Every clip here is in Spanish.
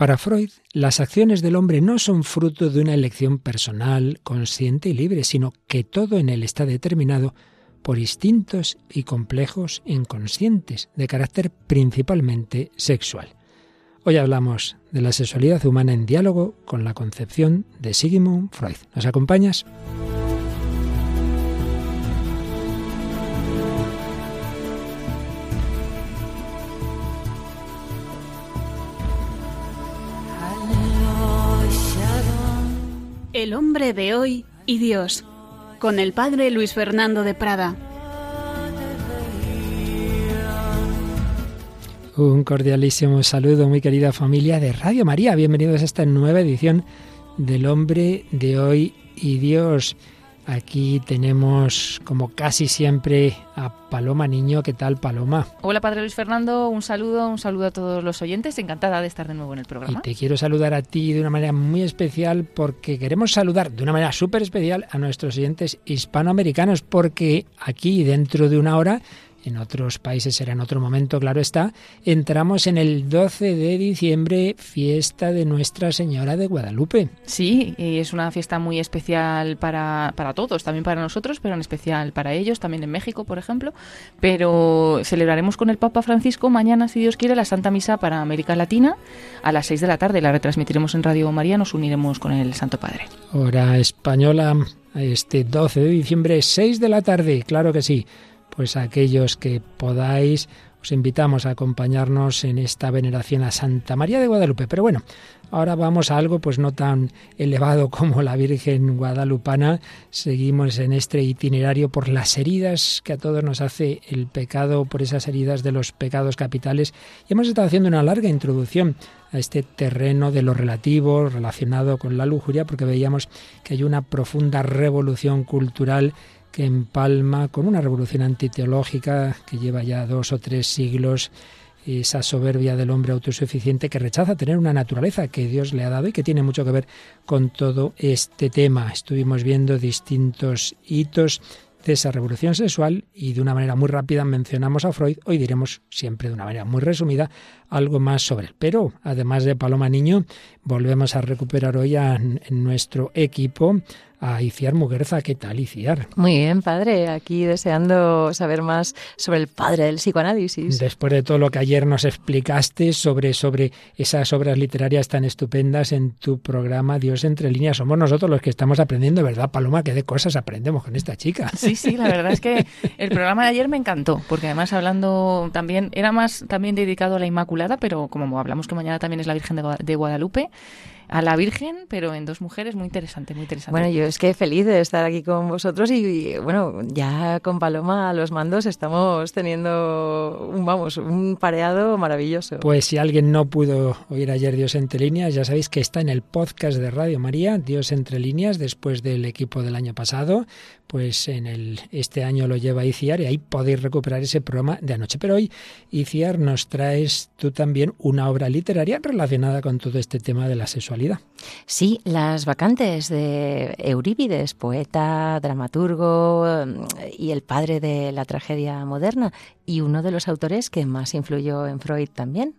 Para Freud, las acciones del hombre no son fruto de una elección personal, consciente y libre, sino que todo en él está determinado por instintos y complejos inconscientes, de carácter principalmente sexual. Hoy hablamos de la sexualidad humana en diálogo con la concepción de Sigmund Freud. ¿Nos acompañas? El hombre de hoy y Dios, con el padre Luis Fernando de Prada. Un cordialísimo saludo, muy querida familia de Radio María. Bienvenidos a esta nueva edición del hombre de hoy y Dios. Aquí tenemos, como casi siempre, a Paloma Niño. ¿Qué tal, Paloma? Hola, Padre Luis Fernando. Un saludo, un saludo a todos los oyentes. Encantada de estar de nuevo en el programa. Y te quiero saludar a ti de una manera muy especial porque queremos saludar de una manera súper especial a nuestros oyentes hispanoamericanos porque aquí, dentro de una hora, en otros países será en otro momento, claro está, entramos en el 12 de diciembre, fiesta de Nuestra Señora de Guadalupe. Sí, y es una fiesta muy especial para, para todos, también para nosotros, pero en especial para ellos, también en México, por ejemplo. Pero celebraremos con el Papa Francisco mañana, si Dios quiere, la Santa Misa para América Latina a las 6 de la tarde. La retransmitiremos en Radio María, nos uniremos con el Santo Padre. Hora española, este 12 de diciembre, 6 de la tarde, claro que sí pues a aquellos que podáis, os invitamos a acompañarnos en esta veneración a Santa María de Guadalupe. Pero bueno, ahora vamos a algo pues no tan elevado como la Virgen Guadalupana. Seguimos en este itinerario por las heridas que a todos nos hace el pecado, por esas heridas de los pecados capitales. Y hemos estado haciendo una larga introducción a este terreno de lo relativo relacionado con la lujuria, porque veíamos que hay una profunda revolución cultural que empalma con una revolución antiteológica que lleva ya dos o tres siglos esa soberbia del hombre autosuficiente que rechaza tener una naturaleza que Dios le ha dado y que tiene mucho que ver con todo este tema. Estuvimos viendo distintos hitos de esa revolución sexual y de una manera muy rápida mencionamos a Freud. Hoy diremos siempre de una manera muy resumida algo más sobre él. Pero además de Paloma Niño, volvemos a recuperar hoy en nuestro equipo a Iciar Muguerza. ¿Qué tal, Iciar? Muy bien, padre. Aquí deseando saber más sobre el padre del psicoanálisis. Después de todo lo que ayer nos explicaste sobre, sobre esas obras literarias tan estupendas en tu programa Dios entre líneas, somos nosotros los que estamos aprendiendo, ¿verdad, Paloma? ¿Qué de cosas aprendemos con esta chica? Sí, sí, la verdad es que el programa de ayer me encantó, porque además hablando también, era más también dedicado a la Inmaculada, pero como hablamos que mañana también es la Virgen de Guadalupe, a la Virgen, pero en dos mujeres, muy interesante, muy interesante. Bueno, yo es que feliz de estar aquí con vosotros y, bueno, ya con Paloma a los mandos estamos teniendo un, vamos, un pareado maravilloso. Pues si alguien no pudo oír ayer Dios entre líneas, ya sabéis que está en el podcast de Radio María, Dios entre líneas, después del equipo del año pasado, pues en el este año lo lleva Iciar y ahí podéis recuperar ese programa de anoche. Pero hoy, Iciar, nos traes tú también una obra literaria relacionada con todo este tema de la sexualidad Sí, Las vacantes de Eurípides, poeta, dramaturgo y el padre de la tragedia moderna y uno de los autores que más influyó en Freud también.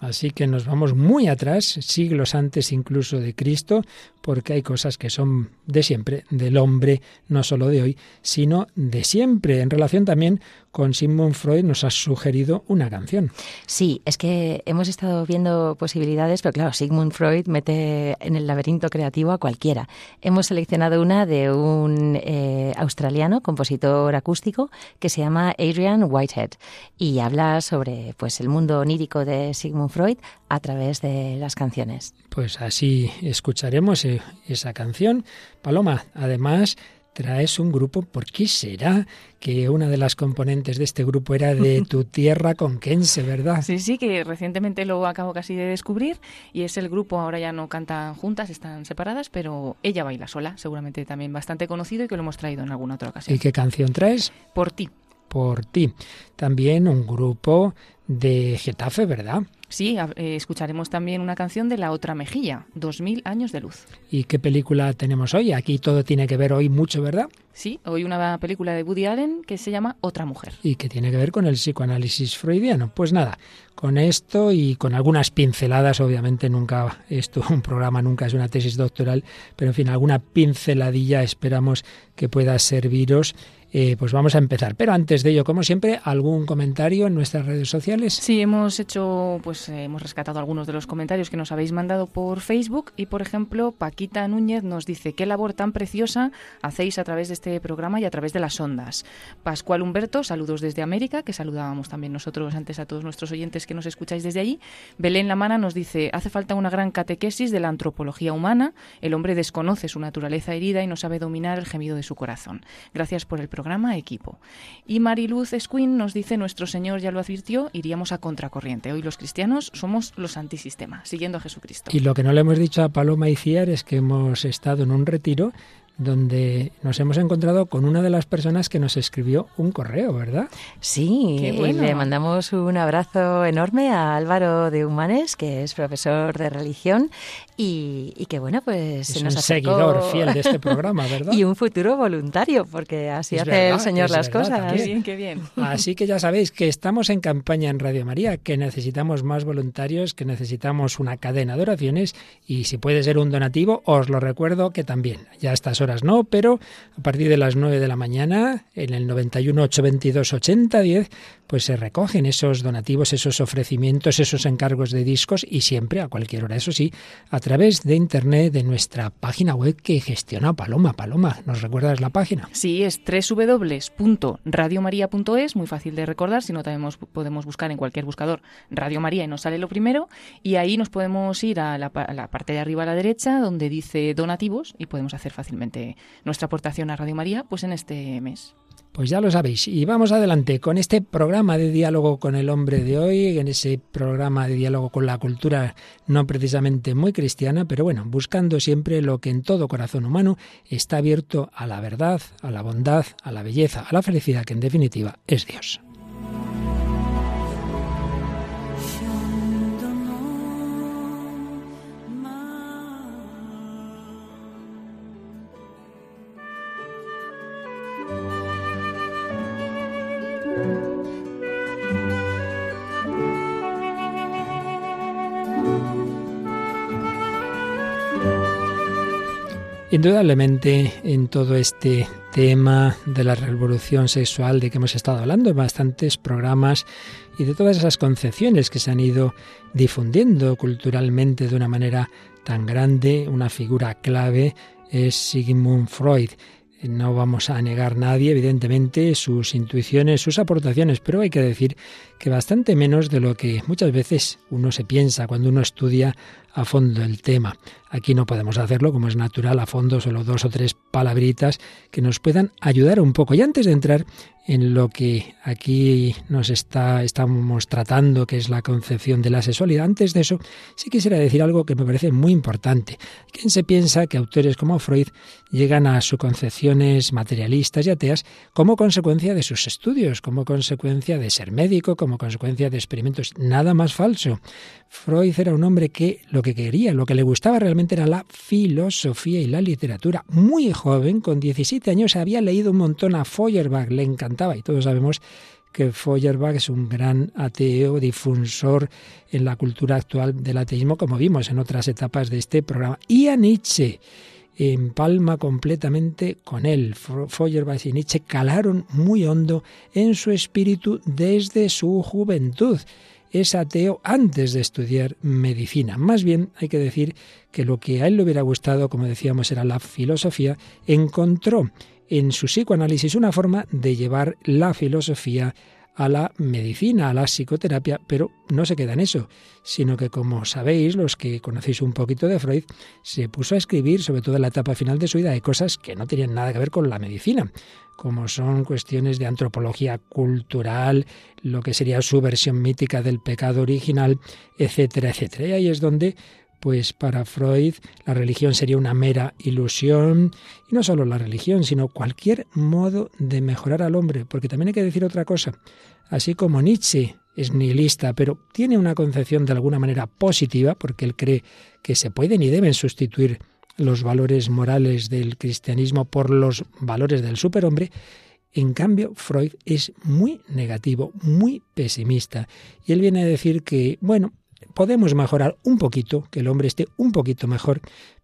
Así que nos vamos muy atrás, siglos antes incluso de Cristo, porque hay cosas que son de siempre, del hombre, no solo de hoy, sino de siempre, en relación también con Sigmund Freud nos has sugerido una canción. Sí, es que hemos estado viendo posibilidades, pero claro, Sigmund Freud mete en el laberinto creativo a cualquiera. Hemos seleccionado una de un eh, australiano, compositor acústico, que se llama Adrian Whitehead y habla sobre pues el mundo onírico de Sigmund Freud a través de las canciones. Pues así escucharemos eh, esa canción. Paloma, además traes un grupo, ¿por qué será que una de las componentes de este grupo era de tu tierra conquense, verdad? Sí, sí, que recientemente lo acabo casi de descubrir y es el grupo, ahora ya no cantan juntas, están separadas, pero ella baila sola, seguramente también bastante conocido y que lo hemos traído en alguna otra ocasión. ¿Y qué canción traes? Por ti. por ti. También un grupo de Getafe, ¿verdad? Sí, eh, escucharemos también una canción de La Otra Mejilla, 2000 años de luz. ¿Y qué película tenemos hoy? Aquí todo tiene que ver hoy mucho, ¿verdad? Sí, hoy una película de Woody Allen que se llama Otra Mujer. Y que tiene que ver con el psicoanálisis freudiano. Pues nada, con esto y con algunas pinceladas, obviamente nunca, esto un programa nunca es una tesis doctoral, pero en fin, alguna pinceladilla esperamos que pueda serviros eh, pues vamos a empezar. Pero antes de ello, como siempre, ¿algún comentario en nuestras redes sociales? Sí, hemos hecho, pues eh, hemos rescatado algunos de los comentarios que nos habéis mandado por Facebook y, por ejemplo, Paquita Núñez nos dice, qué labor tan preciosa hacéis a través de este programa y a través de las ondas. Pascual Humberto, saludos desde América, que saludábamos también nosotros antes a todos nuestros oyentes que nos escucháis desde allí. Belén Lamana nos dice, hace falta una gran catequesis de la antropología humana. El hombre desconoce su naturaleza herida y no sabe dominar el gemido de su corazón. Gracias por el programa programa Equipo. Y Mariluz Esquin nos dice, nuestro Señor ya lo advirtió, iríamos a contracorriente. Hoy los cristianos somos los antisistema, siguiendo a Jesucristo. Y lo que no le hemos dicho a Paloma y Ciar es que hemos estado en un retiro donde nos hemos encontrado con una de las personas que nos escribió un correo, ¿verdad? Sí, y le mandamos un abrazo enorme a Álvaro de Humanes, que es profesor de religión y, que, bueno, pues es un seguidor fiel de este programa, ¿verdad? y un futuro voluntario, porque así hace el Señor las cosas. Qué bien, qué bien. Así que ya sabéis que estamos en campaña en Radio María, que necesitamos más voluntarios, que necesitamos una cadena de oraciones y si puede ser un donativo, os lo recuerdo que también, ya a horas no, pero a partir de las 9 de la mañana, en el 91 822 8010, pues se recogen esos donativos, esos ofrecimientos, esos encargos de discos y siempre a cualquier hora, eso sí, a través de internet de nuestra página web que gestiona Paloma. Paloma, ¿nos recuerdas la página? Sí, es www.radiomaria.es, muy fácil de recordar, si no también podemos buscar en cualquier buscador Radio María y nos sale lo primero y ahí nos podemos ir a la parte de arriba a la derecha donde dice donativos y podemos hacer fácilmente nuestra aportación a Radio María pues en este mes. Pues ya lo sabéis. Y vamos adelante con este programa de diálogo con el hombre de hoy, en ese programa de diálogo con la cultura no precisamente muy cristiana, pero bueno, buscando siempre lo que en todo corazón humano está abierto a la verdad, a la bondad, a la belleza, a la felicidad, que en definitiva es Dios. Indudablemente en todo este tema de la revolución sexual de que hemos estado hablando en bastantes programas y de todas esas concepciones que se han ido difundiendo culturalmente de una manera tan grande, una figura clave es Sigmund Freud. No vamos a negar nadie, evidentemente, sus intuiciones, sus aportaciones, pero hay que decir que bastante menos de lo que muchas veces uno se piensa cuando uno estudia a fondo el tema. Aquí no podemos hacerlo, como es natural, a fondo, solo dos o tres palabritas que nos puedan ayudar un poco. Y antes de entrar en lo que aquí nos está, estamos tratando, que es la concepción de la sexualidad, antes de eso, sí quisiera decir algo que me parece muy importante. ¿Quién se piensa que autores como Freud llegan a sus concepciones materialistas y ateas como consecuencia de sus estudios, como consecuencia de ser médico, como consecuencia de experimentos? Nada más falso. Freud era un hombre que lo que quería, lo que le gustaba realmente era la filosofía y la literatura. Muy joven, con 17 años, había leído un montón a Feuerbach, le encantaba y todos sabemos que Feuerbach es un gran ateo, difusor en la cultura actual del ateísmo, como vimos en otras etapas de este programa. Y a Nietzsche empalma completamente con él. Feuerbach y Nietzsche calaron muy hondo en su espíritu desde su juventud es ateo antes de estudiar medicina. Más bien hay que decir que lo que a él le hubiera gustado, como decíamos, era la filosofía, encontró en su psicoanálisis una forma de llevar la filosofía a la medicina, a la psicoterapia, pero no se queda en eso, sino que como sabéis, los que conocéis un poquito de Freud, se puso a escribir, sobre todo en la etapa final de su vida, de cosas que no tenían nada que ver con la medicina, como son cuestiones de antropología cultural, lo que sería su versión mítica del pecado original, etcétera, etcétera. Y ahí es donde pues para Freud la religión sería una mera ilusión, y no solo la religión, sino cualquier modo de mejorar al hombre, porque también hay que decir otra cosa, así como Nietzsche es nihilista, pero tiene una concepción de alguna manera positiva, porque él cree que se pueden y deben sustituir los valores morales del cristianismo por los valores del superhombre, en cambio, Freud es muy negativo, muy pesimista. Y él viene a decir que, bueno, podemos mejorar un poquito, que el hombre esté un poquito mejor,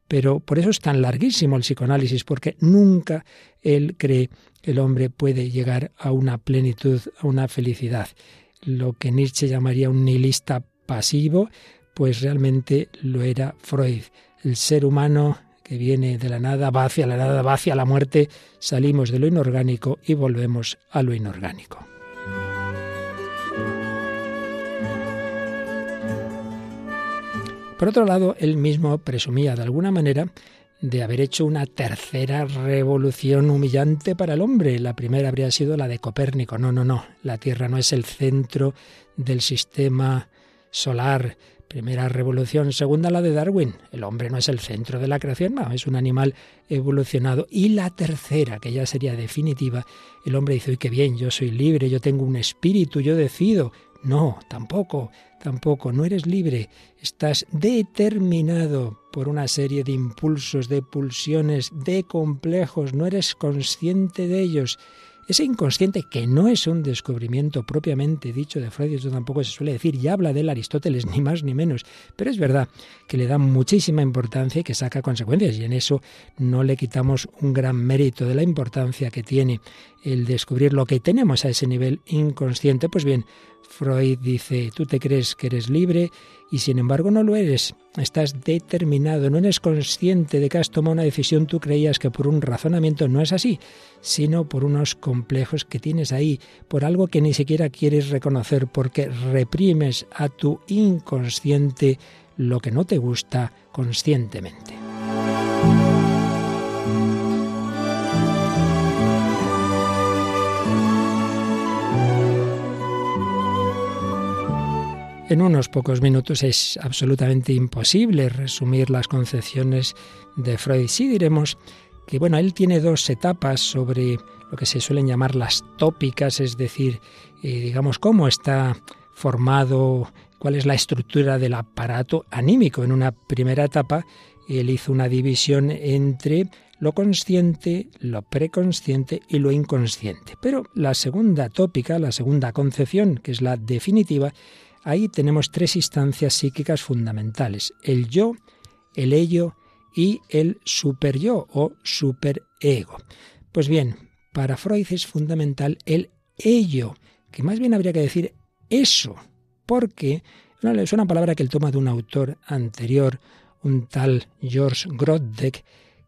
pero por eso es tan larguísimo el psicoanálisis, porque nunca él cree que el hombre puede llegar a una plenitud, a una felicidad. Lo que Nietzsche llamaría un nihilista pasivo, pues realmente lo era Freud. El ser humano que viene de la nada, va hacia la nada, va hacia la muerte, salimos de lo inorgánico y volvemos a lo inorgánico. Por otro lado, él mismo presumía de alguna manera de haber hecho una tercera revolución humillante para el hombre. La primera habría sido la de Copérnico. No, no, no. La Tierra no es el centro del sistema solar. Primera revolución, segunda la de Darwin. El hombre no es el centro de la creación, no, es un animal evolucionado. Y la tercera, que ya sería definitiva, el hombre dice, uy, qué bien, yo soy libre, yo tengo un espíritu, yo decido. No, tampoco, tampoco, no eres libre, estás determinado por una serie de impulsos, de pulsiones, de complejos, no eres consciente de ellos. Ese inconsciente, que no es un descubrimiento propiamente dicho de Freud, eso tampoco se suele decir, y habla del Aristóteles, ni más ni menos, pero es verdad que le da muchísima importancia y que saca consecuencias, y en eso no le quitamos un gran mérito de la importancia que tiene el descubrir lo que tenemos a ese nivel inconsciente. Pues bien, Freud dice, tú te crees que eres libre y sin embargo no lo eres. Estás determinado, no eres consciente de que has tomado una decisión, tú creías que por un razonamiento no es así, sino por unos complejos que tienes ahí, por algo que ni siquiera quieres reconocer, porque reprimes a tu inconsciente lo que no te gusta conscientemente. En unos pocos minutos es absolutamente imposible resumir las concepciones de Freud. Sí diremos que bueno, él tiene dos etapas sobre lo que se suelen llamar las tópicas, es decir, eh, digamos cómo está formado, cuál es la estructura del aparato anímico. En una primera etapa él hizo una división entre lo consciente, lo preconsciente y lo inconsciente. Pero la segunda tópica, la segunda concepción, que es la definitiva, Ahí tenemos tres instancias psíquicas fundamentales, el yo, el ello y el superyo o superego. Pues bien, para Freud es fundamental el ello, que más bien habría que decir eso, porque es una palabra que él toma de un autor anterior, un tal George Groddeck,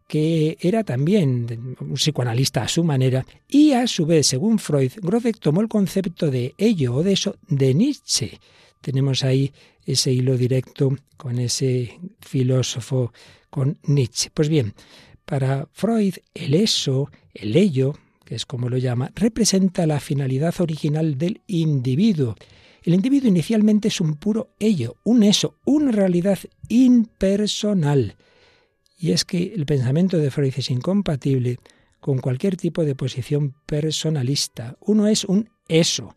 que era también un psicoanalista a su manera, y a su vez, según Freud, Groddeck tomó el concepto de ello o de eso de Nietzsche tenemos ahí ese hilo directo con ese filósofo, con Nietzsche. Pues bien, para Freud el eso, el ello, que es como lo llama, representa la finalidad original del individuo. El individuo inicialmente es un puro ello, un eso, una realidad impersonal. Y es que el pensamiento de Freud es incompatible con cualquier tipo de posición personalista. Uno es un eso,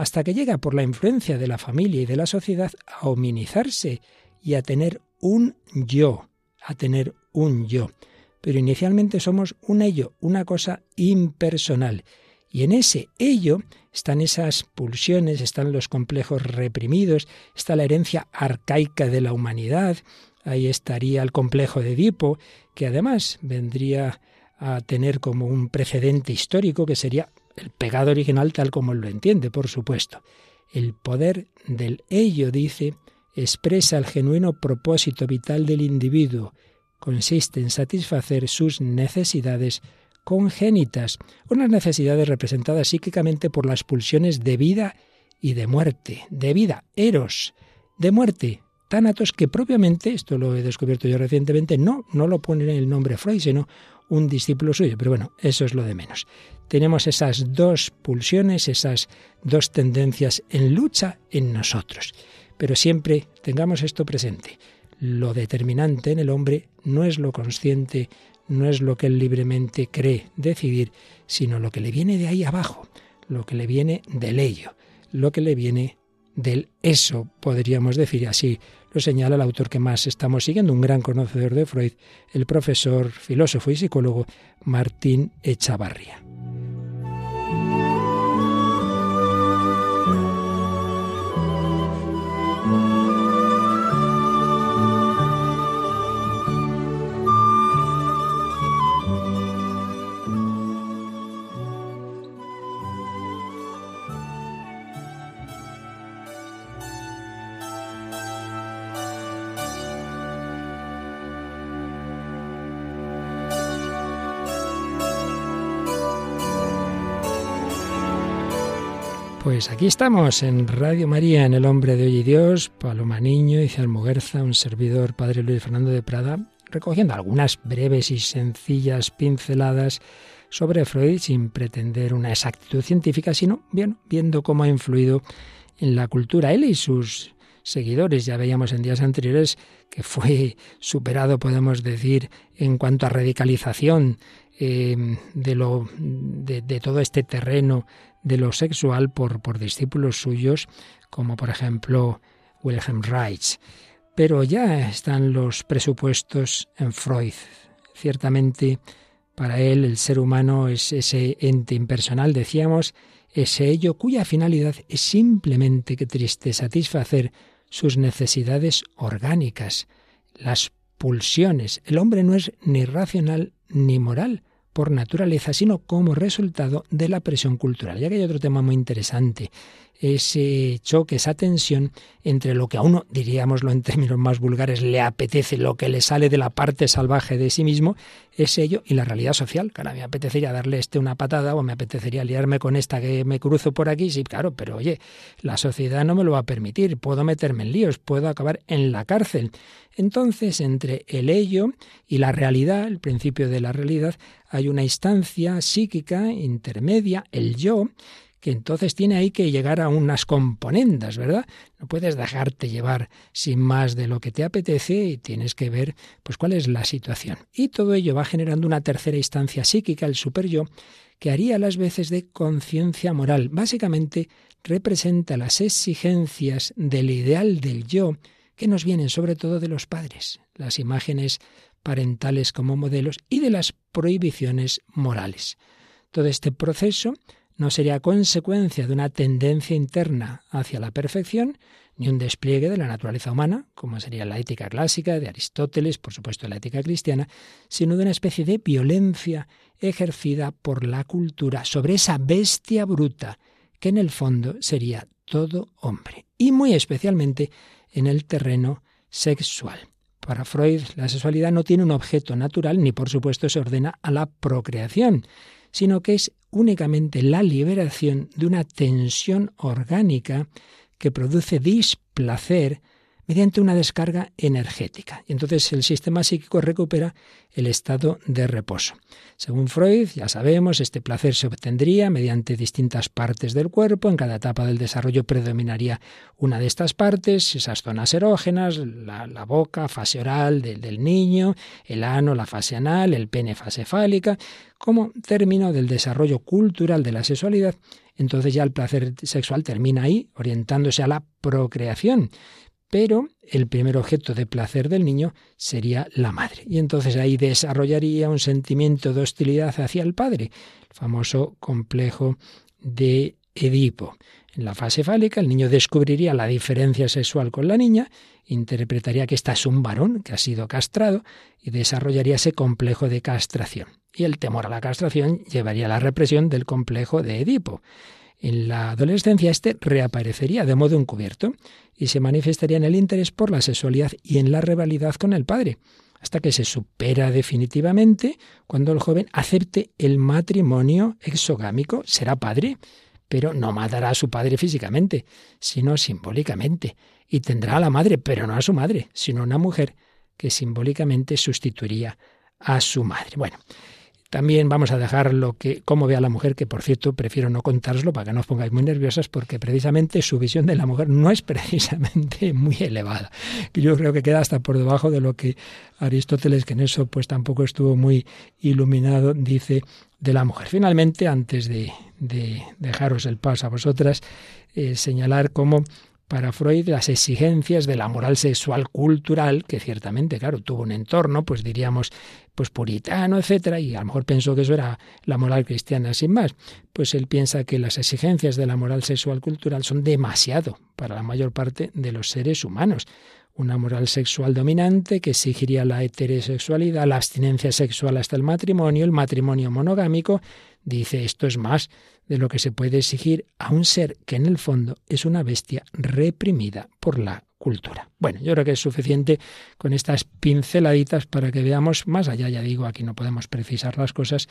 hasta que llega por la influencia de la familia y de la sociedad a hominizarse y a tener un yo, a tener un yo. Pero inicialmente somos un ello, una cosa impersonal. Y en ese ello están esas pulsiones, están los complejos reprimidos, está la herencia arcaica de la humanidad, ahí estaría el complejo de Edipo, que además vendría a tener como un precedente histórico que sería el pecado original tal como lo entiende, por supuesto. El poder del ello, dice, expresa el genuino propósito vital del individuo. Consiste en satisfacer sus necesidades congénitas, unas necesidades representadas psíquicamente por las pulsiones de vida y de muerte, de vida, eros, de muerte, tánatos que propiamente, esto lo he descubierto yo recientemente, no, no lo pone en el nombre Freud, sino un discípulo suyo, pero bueno, eso es lo de menos. Tenemos esas dos pulsiones, esas dos tendencias en lucha en nosotros. Pero siempre tengamos esto presente. lo determinante en el hombre no es lo consciente, no es lo que él libremente cree decidir, sino lo que le viene de ahí abajo, lo que le viene del ello, lo que le viene del eso, podríamos decir así. Lo señala el autor que más estamos siguiendo, un gran conocedor de Freud, el profesor, filósofo y psicólogo Martín Echavarría. Pues aquí estamos en Radio María, en El Hombre de Hoy y Dios, Paloma Niño, y Muguerza, un servidor, Padre Luis Fernando de Prada, recogiendo algunas breves y sencillas pinceladas sobre Freud sin pretender una exactitud científica, sino bien, viendo cómo ha influido en la cultura él y sus seguidores. Ya veíamos en días anteriores que fue superado, podemos decir, en cuanto a radicalización eh, de, lo, de, de, todo este terreno de lo sexual por, por discípulos suyos, como por ejemplo Wilhelm Reich. Pero ya están los presupuestos en Freud. Ciertamente, para él el ser humano es ese ente impersonal, decíamos, ese ello cuya finalidad es simplemente que triste satisfacer sus necesidades orgánicas, las pulsiones. El hombre no es ni racional ni moral, por naturaleza, sino como resultado de la presión cultural. Ya que hay otro tema muy interesante, ese choque, esa tensión entre lo que a uno, diríamoslo en términos más vulgares, le apetece, lo que le sale de la parte salvaje de sí mismo, es ello y la realidad social. Claro, me apetecería darle este una patada o me apetecería liarme con esta que me cruzo por aquí, sí, claro, pero oye, la sociedad no me lo va a permitir, puedo meterme en líos, puedo acabar en la cárcel. Entonces, entre el ello y la realidad, el principio de la realidad, hay una instancia psíquica intermedia, el yo, que entonces tiene ahí que llegar a unas componendas, ¿verdad? No puedes dejarte llevar sin más de lo que te apetece y tienes que ver pues cuál es la situación. Y todo ello va generando una tercera instancia psíquica, el super yo, que haría las veces de conciencia moral. Básicamente representa las exigencias del ideal del yo que nos vienen sobre todo de los padres, las imágenes parentales como modelos y de las prohibiciones morales. Todo este proceso no sería consecuencia de una tendencia interna hacia la perfección, ni un despliegue de la naturaleza humana, como sería la ética clásica de Aristóteles, por supuesto la ética cristiana, sino de una especie de violencia ejercida por la cultura sobre esa bestia bruta que en el fondo sería todo hombre, y muy especialmente en el terreno sexual. Para Freud, la sexualidad no tiene un objeto natural ni por supuesto se ordena a la procreación, sino que es únicamente la liberación de una tensión orgánica que produce displacer mediante una descarga energética. Y entonces el sistema psíquico recupera el estado de reposo. Según Freud, ya sabemos, este placer se obtendría mediante distintas partes del cuerpo. En cada etapa del desarrollo predominaría una de estas partes, esas zonas erógenas, la, boca, fase oral del, del niño, el ano, la fase anal, el pene, fase fálica. Como término del desarrollo cultural de la sexualidad, entonces ya el placer sexual termina ahí, orientándose a la procreación pero el primer objeto de placer del niño sería la madre. Y entonces ahí desarrollaría un sentimiento de hostilidad hacia el padre, el famoso complejo de Edipo. En la fase fálica, el niño descubriría la diferencia sexual con la niña, interpretaría que esta es un varón que ha sido castrado y desarrollaría ese complejo de castración. Y el temor a la castración llevaría a la represión del complejo de Edipo. En la adolescencia este reaparecería de modo encubierto y se manifestaría en el interés por la sexualidad y en la rivalidad con el padre, hasta que se supera definitivamente cuando el joven acepte el matrimonio exogámico, será padre, pero no matará a su padre físicamente, sino simbólicamente, y tendrá a la madre, pero no a su madre, sino una mujer que simbólicamente sustituiría a su madre. Bueno, También vamos a dejar lo que, cómo ve a la mujer, que por cierto prefiero no contároslo para que no os pongáis muy nerviosas, porque precisamente su visión de la mujer no es precisamente muy elevada. Yo creo que queda hasta por debajo de lo que Aristóteles, que en eso pues tampoco estuvo muy iluminado, dice de la mujer. Finalmente, antes de, dejaros el paso a vosotras, eh, señalar cómo para Freud las exigencias de la moral sexual cultural, que ciertamente, claro, tuvo un entorno, pues diríamos, pues puritano, etcétera, y a lo mejor pensó que eso era la moral cristiana sin más. Pues él piensa que las exigencias de la moral sexual cultural son demasiado para la mayor parte de los seres humanos una moral sexual dominante que exigiría la heterosexualidad, la abstinencia sexual hasta el matrimonio, el matrimonio monogámico, dice esto es más de lo que se puede exigir a un ser que en el fondo es una bestia reprimida por la cultura. Bueno, yo creo que es suficiente con estas pinceladitas para que veamos más allá, ya digo, aquí no podemos precisar las cosas,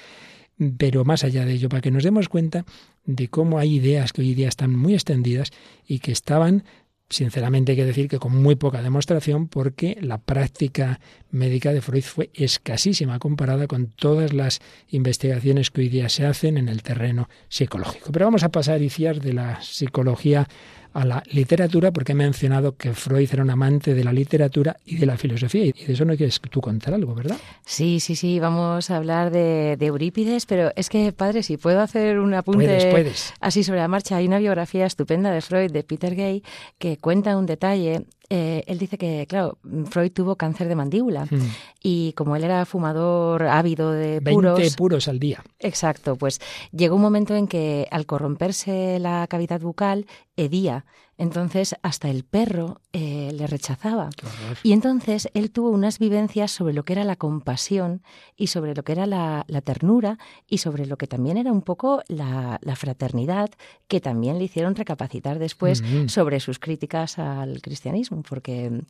pero más allá de ello, para que nos demos cuenta de cómo hay ideas que hoy día están muy extendidas y que estaban sinceramente hay que decir que con muy poca demostración porque la práctica médica de Freud fue escasísima comparada con todas las investigaciones que hoy día se hacen en el terreno psicológico. Pero vamos a pasar, Iciar, de la psicología a la literatura, porque he mencionado que Freud era un amante de la literatura y de la filosofía, y de eso no quieres tú contar algo, ¿verdad? Sí, sí, sí, vamos a hablar de, Eurípides, pero es que, padre, si puedo hacer un apunte así sobre la marcha, hay una biografía estupenda de Freud, de Peter Gay, que cuenta un detalle eh, él dice que, claro, Freud tuvo cáncer de mandíbula hmm. y como él era fumador ávido de puros... 20 puros al día. Exacto, pues llegó un momento en que al corromperse la cavidad bucal, hedía. Entonces hasta el perro eh, le rechazaba. Y entonces él tuvo unas vivencias sobre lo que era la compasión y sobre lo que era la, ternura y sobre lo que también era un poco la, fraternidad, que también le hicieron recapacitar después mm-hmm. sobre sus críticas al cristianismo, porque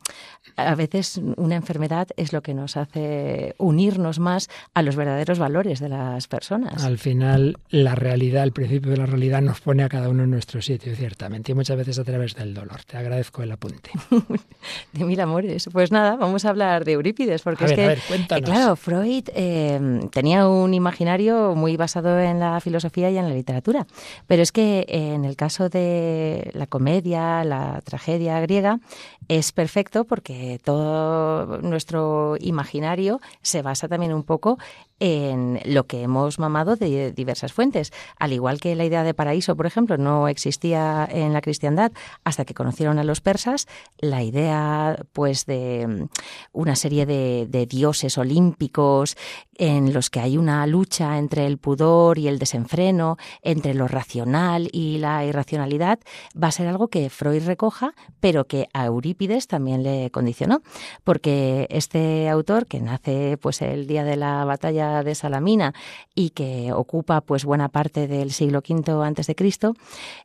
a veces una enfermedad es lo que nos hace unirnos más a los verdaderos valores de las personas. Al final, la realidad, el principio de la realidad nos pone a cada uno en nuestro sitio, ciertamente, y muchas veces a través del dolor. Te agradezco el apunte. de mil amores. Pues nada, vamos a hablar de Eurípides, porque es que, eh, claro, Freud eh, tenía un imaginario muy basado en la filosofía y en la literatura, pero es que eh, en el caso de la comedia, la tragedia griega, es perfecto porque todo nuestro imaginario se basa también un poco en lo que hemos mamado de diversas fuentes. Al igual que la idea de paraíso, por ejemplo, no existía en la cristiandad hasta que conocieron a los persas, la idea pues de mm, una serie de, dioses olímpicos en los que hay una lucha entre el pudor y el desenfreno, entre lo racional y la irracionalidad, va a ser algo que Freud recoja, pero que a Eurípides también le condicionó, porque este autor que nace pues el día de la batalla de Salamina y que ocupa pues buena parte del siglo V antes de Cristo,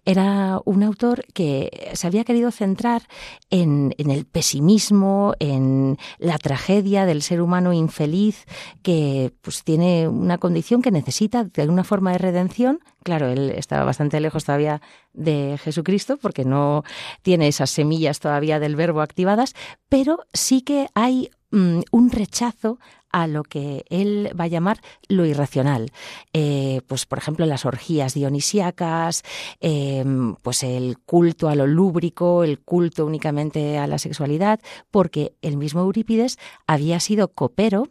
era un autor que se había querido centrar en, en el pesimismo, en la tragedia del ser humano infeliz que pues tiene una condición que necesita de alguna forma de redención. Claro, él estaba bastante lejos todavía de Jesucristo porque no tiene esas semillas todavía del verbo activadas, pero sí que hay mm, un rechazo a lo que él va a llamar lo irracional. Eh, pues, por ejemplo, las orgías dionisíacas, em, pues el culto a lo lúbrico, el culto únicamente a la sexualidad, porque el mismo Eurípides había sido copero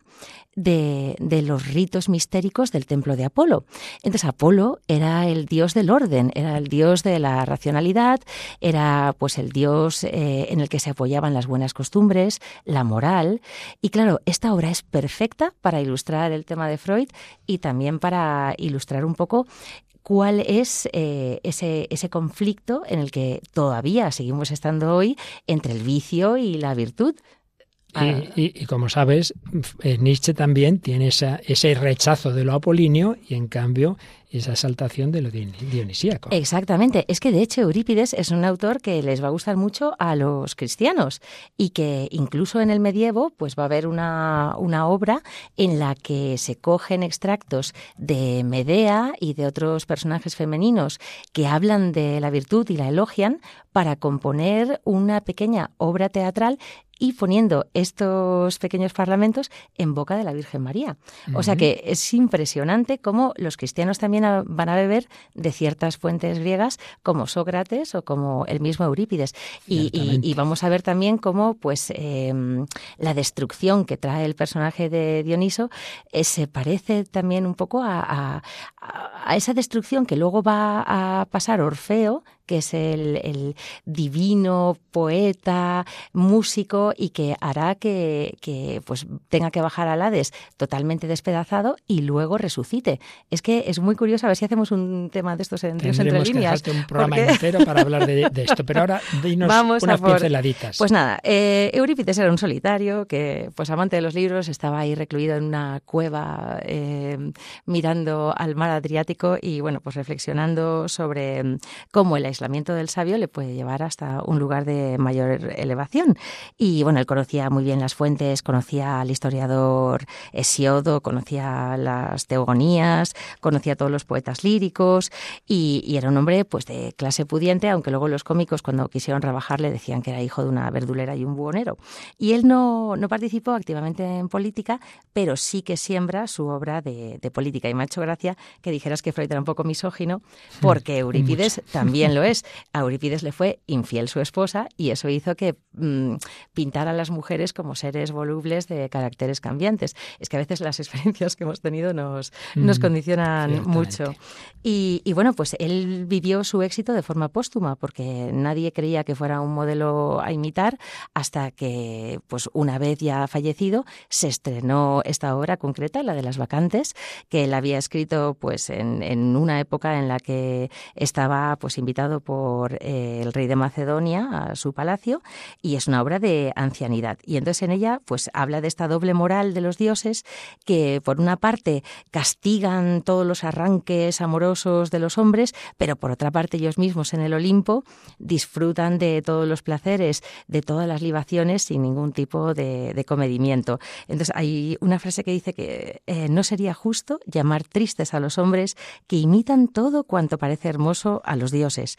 de, los ritos mistéricos del templo de Apolo. Entonces Apolo era el dios del orden, era el dios de la racionalidad, era pues el dios eh, en el que se apoyaban las buenas costumbres, la moral. Y claro, esta obra es perfecta para ilustrar el tema de Freud y también para ilustrar un poco cuál es eh, ese, ese conflicto en el que todavía seguimos estando hoy entre el vicio y la virtud. Y, como sabes, eh, Nietzsche también tiene esa, ese rechazo de lo apolíneo y en cambio esa exaltación de lo dionisíaco. Exactamente. Es que de hecho Eurípides es un autor que les va a gustar mucho a los cristianos y que incluso en el medievo pues va a haber una, una obra en la que se cogen extractos de Medea y de otros personajes femeninos que hablan de la virtud y la elogian para componer una pequeña obra teatral y poniendo estos pequeños parlamentos en boca de la Virgen María. O sea que es impresionante cómo los cristianos también van a beber de ciertas fuentes griegas como Sócrates o como el mismo Eurípides. Y, vamos a ver también cómo pues em, la destrucción que trae el personaje de Dioniso eh, se parece también un poco a, a esa destrucción que luego va a pasar Orfeo que es el, divino poeta, músico y que hará que, pues tenga que bajar al Hades totalmente despedazado y luego resucite. Es que es muy curioso, a ver si hacemos un tema de estos en Dios entre líneas. Que un programa entero para hablar de, esto, pero ahora dinos Vamos unas por... pinceladitas. Pues nada, eh, Eurípides era un solitario que, pues amante de los libros, estaba ahí recluido en una cueva eh, mirando al mar Adriático y bueno, pues reflexionando sobre mm, cómo el aislamiento del sabio le puede llevar hasta un lugar de mayor elevación. Y bueno, él conocía muy bien las fuentes, conocía al historiador Hesiodo, conocía las teogonías, conocía a todos los poetas líricos y, era un hombre pues de clase pudiente, aunque luego los cómicos cuando quisieron rebajarle decían que era hijo de una verdulera y un buhonero. Y él no, no participó activamente en política, pero sí que siembra su obra de, de política. Y me ha hecho gracia que dijeras que Freud era un poco misógino, porque Eurípides también lo es. A Eurípides le fue infiel su esposa y eso hizo que mm, pintara a las mujeres como seres volubles de caracteres cambiantes. Es que a veces las experiencias que hemos tenido nos, nos mm, condicionan mucho. Y, bueno, pues él vivió su éxito de forma póstuma porque nadie creía que fuera un modelo a imitar hasta que, pues una vez ya fallecido, se estrenó esta obra concreta, la de las vacantes, que él había escrito pues en, en una época en la que estaba pues invitado por eh, el rey de Macedonia a su palacio y es una obra de ancianidad. Y entonces en ella pues habla de esta doble moral de los dioses que por una parte castigan todos los arranques amorosos de los hombres, pero por otra parte ellos mismos en el Olimpo disfrutan de todos los placeres, de todas las libaciones sin ningún tipo de, comedimiento. Entonces hay una frase que dice que eh, no sería justo llamar tristes a los hombres que imitan todo cuanto parece hermoso a los dioses,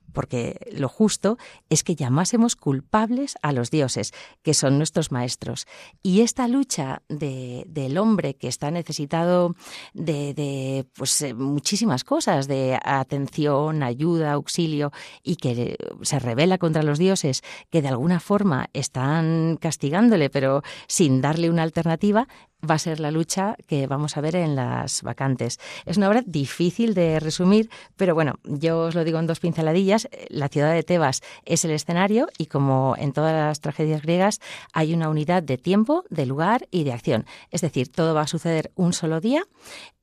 porque lo justo es que llamásemos culpables a los dioses, que son nuestros maestros. Y esta lucha del hombre que está necesitado de, pues, eh, muchísimas cosas, de atención, ayuda, auxilio, y que se revela contra los dioses, que de alguna forma están castigándole, pero sin darle una alternativa, va a ser la lucha que vamos a ver en las vacantes. Es una obra difícil de resumir, pero bueno, yo os lo digo en dos pinceladillas. La ciudad de Tebas es el escenario y como en todas las tragedias griegas hay una unidad de tiempo, de lugar y de acción. Es decir, todo va a suceder un solo día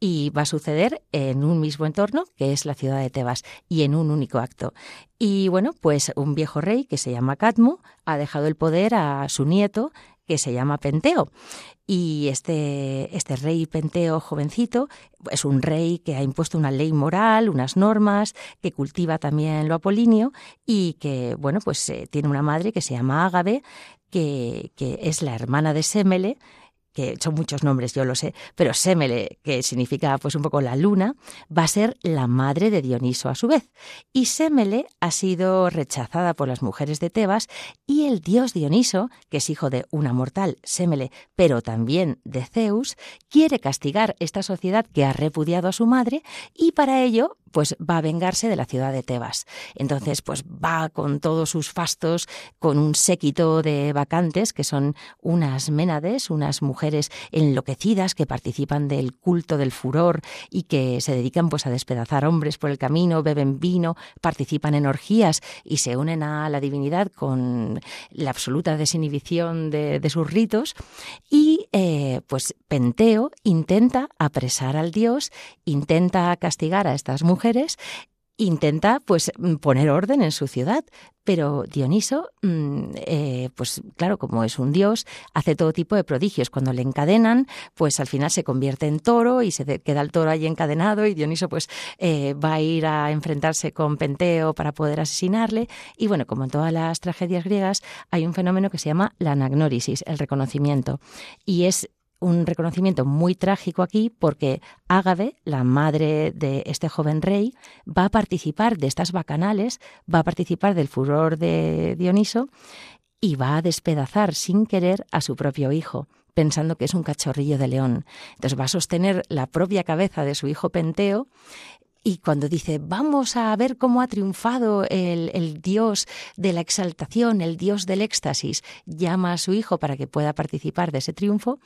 y va a suceder en un mismo entorno, que es la ciudad de Tebas, y en un único acto. Y bueno, pues un viejo rey que se llama Cadmo ha dejado el poder a su nieto, que se llama Penteo. Y este, este rey Penteo jovencito es un rey que ha impuesto una ley moral, unas normas, que cultiva también lo apolíneo y que, bueno, pues eh, tiene una madre que se llama Ágave, que, que es la hermana de Semele, que son muchos nombres, yo lo sé, pero Semele, que significa pues un poco la luna, va a ser la madre de Dioniso a su vez. Y Semele ha sido rechazada por las mujeres de Tebas y el dios Dioniso, que es hijo de una mortal, Semele, pero también de Zeus, quiere castigar esta sociedad que ha repudiado a su madre y para ello pues va a vengarse de la ciudad de Tebas. Entonces, pues va con todos sus fastos, con un séquito de vacantes, que son unas ménades, unas mujeres enloquecidas que participan del culto del furor y que se dedican pues a despedazar hombres por el camino, beben vino, participan en orgías y se unen a la divinidad con la absoluta desinhibición de, sus ritos. Y eh, pues Penteo intenta apresar al dios, intenta castigar a estas mujeres, intenta pues poner orden en su ciudad, pero Dioniso, mm, eh, pues claro, como es un dios, hace todo tipo de prodigios. Cuando le encadenan, pues al final se convierte en toro y se queda el toro ahí encadenado y Dioniso pues eh, va a ir a enfrentarse con Penteo para poder asesinarle. Y bueno, como en todas las tragedias griegas, hay un fenómeno que se llama la anagnórisis, el reconocimiento. Y es un reconocimiento muy trágico aquí porque Ágave, la madre de este joven rey, va a participar de estas bacanales, va a participar del furor de Dioniso y va a despedazar sin querer a su propio hijo pensando que es un cachorrillo de león. Entonces va a sostener la propia cabeza de su hijo Penteo y cuando dice, vamos a ver cómo ha triunfado el, el, dios de la exaltación, el dios del éxtasis, llama a su hijo para que pueda participar de ese triunfo,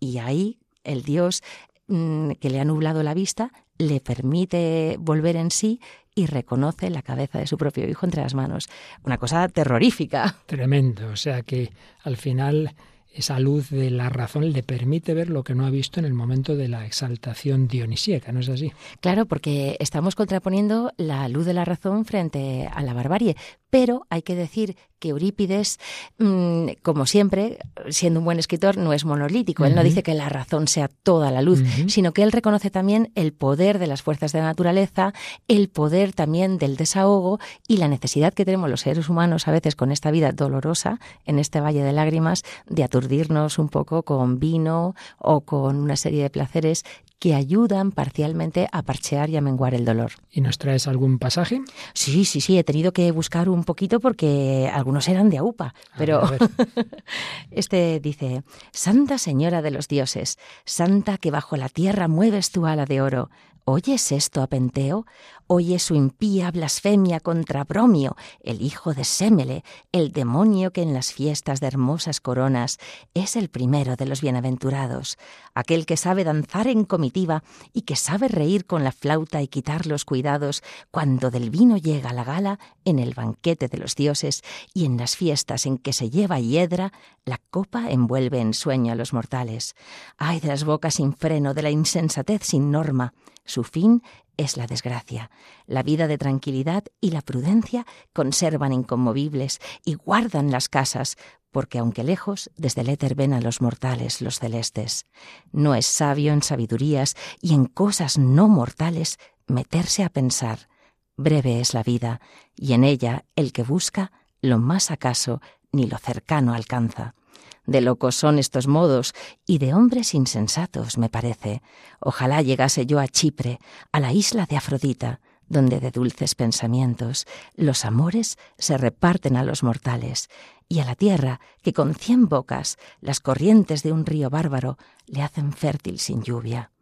y ahí el dios mm, que le ha nublado la vista le permite volver en sí y reconoce la cabeza de su propio hijo entre las manos. Una cosa terrorífica. Tremendo. O sea que al final esa luz de la razón le permite ver lo que no ha visto en el momento de la exaltación dionisíaca, ¿no es así? Claro, porque estamos contraponiendo la luz de la razón frente a la barbarie, pero hay que decir que Eurípides, mm, como siempre, siendo un buen escritor, no es monolítico. Él no dice que la razón sea toda la luz, sino que él reconoce también el poder de las fuerzas de la naturaleza, el poder también del desahogo y la necesidad que tenemos los seres humanos a veces con esta vida dolorosa, en este valle de lágrimas, de aturdirnos un poco con vino o con una serie de placeres que ayudan parcialmente a parchear y a menguar el dolor. ¿Y nos traes algún pasaje? Sí, sí, sí, he tenido que buscar un poquito porque algunos eran de AUPA, pero este dice, Santa Señora de los Dioses, Santa que bajo la tierra mueves tu ala de oro, ¿Oyes esto, Apenteo? Oye su impía blasfemia contra Bromio, el hijo de Sémele, el demonio que en las fiestas de hermosas coronas es el primero de los bienaventurados, aquel que sabe danzar en comitiva y que sabe reír con la flauta y quitar los cuidados cuando del vino llega la gala en el banquete de los dioses y en las fiestas en que se lleva hiedra, la copa envuelve en sueño a los mortales. Ay de las bocas sin freno, de la insensatez sin norma, su fin es la desgracia. La vida de tranquilidad y la prudencia conservan inconmovibles y guardan las casas, porque aunque lejos, desde el éter ven a los mortales los celestes. No es sabio en sabidurías y en cosas no mortales meterse a pensar. Breve es la vida, y en ella el que busca, lo más acaso, ni lo cercano alcanza. De locos son estos modos y de hombres insensatos, me parece. Ojalá llegase yo a Chipre, a la isla de Afrodita, donde de dulces pensamientos los amores se reparten a los mortales, y a la tierra que con cien bocas las corrientes de un río bárbaro le hacen fértil sin lluvia.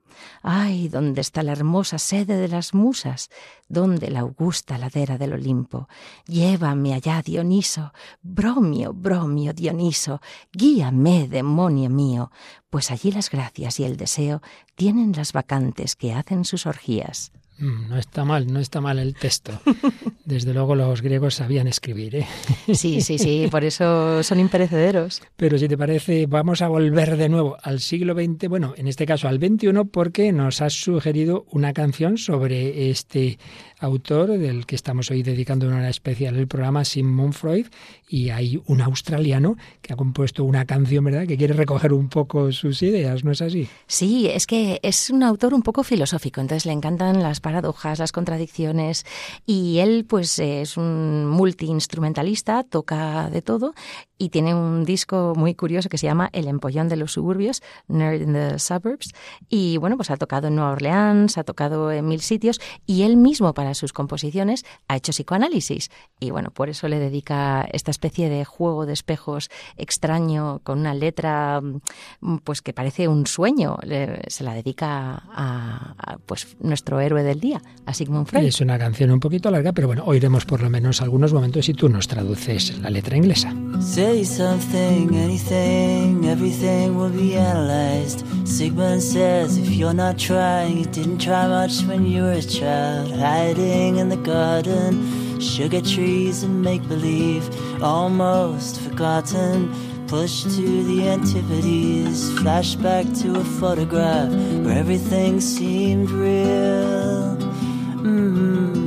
Ay, ¿dónde está la hermosa sede de las musas? ¿Dónde la augusta ladera del Olimpo? Llévame allá, Dioniso, bromio, bromio, Dioniso, guíame, demonio mío, pues allí las gracias y el deseo tienen las vacantes que hacen sus orgías. Mm, no está mal, no está mal el texto. Desde luego los griegos sabían escribir, ¿eh? Sí, sí, sí, por eso son imperecederos. Pero si te parece, vamos a volver de nuevo al siglo XX, bueno, en este caso al XXI, porque nos has sugerido una canción sobre este autor del que estamos hoy dedicando una hora especial el programa, Sigmund Freud, y hay un australiano que ha compuesto una canción, ¿verdad?, que quiere recoger un poco sus ideas, ¿no es así? Sí, es que es un autor un poco filosófico, entonces le encantan las paradojas, las contradicciones, y él pues es un multiinstrumentalista, toca de todo, y tiene un disco muy curioso que se llama El empollón de los suburbios, Nerd in the Suburbs, y bueno, pues ha tocado en Nueva Orleans, ha tocado en mil sitios, y él mismo para sus composiciones ha hecho psicoanálisis, y bueno, por eso le dedica esta especie de juego de espejos extraño con una letra pues que parece un sueño, se la dedica a, pues nuestro héroe del día, a Sigmund Freud. Es una canción un poquito larga, pero bueno, oiremos por lo menos algunos momentos y tú nos traduces la letra inglesa. Say something, anything, everything will be analyzed. Sigmund says if you're not trying, you didn't try much when you were a child, hiding in the garden, sugar trees and make believe, almost forgotten. Pushed to the antipodes, flashback to a photograph where everything seemed real. Mm-hmm.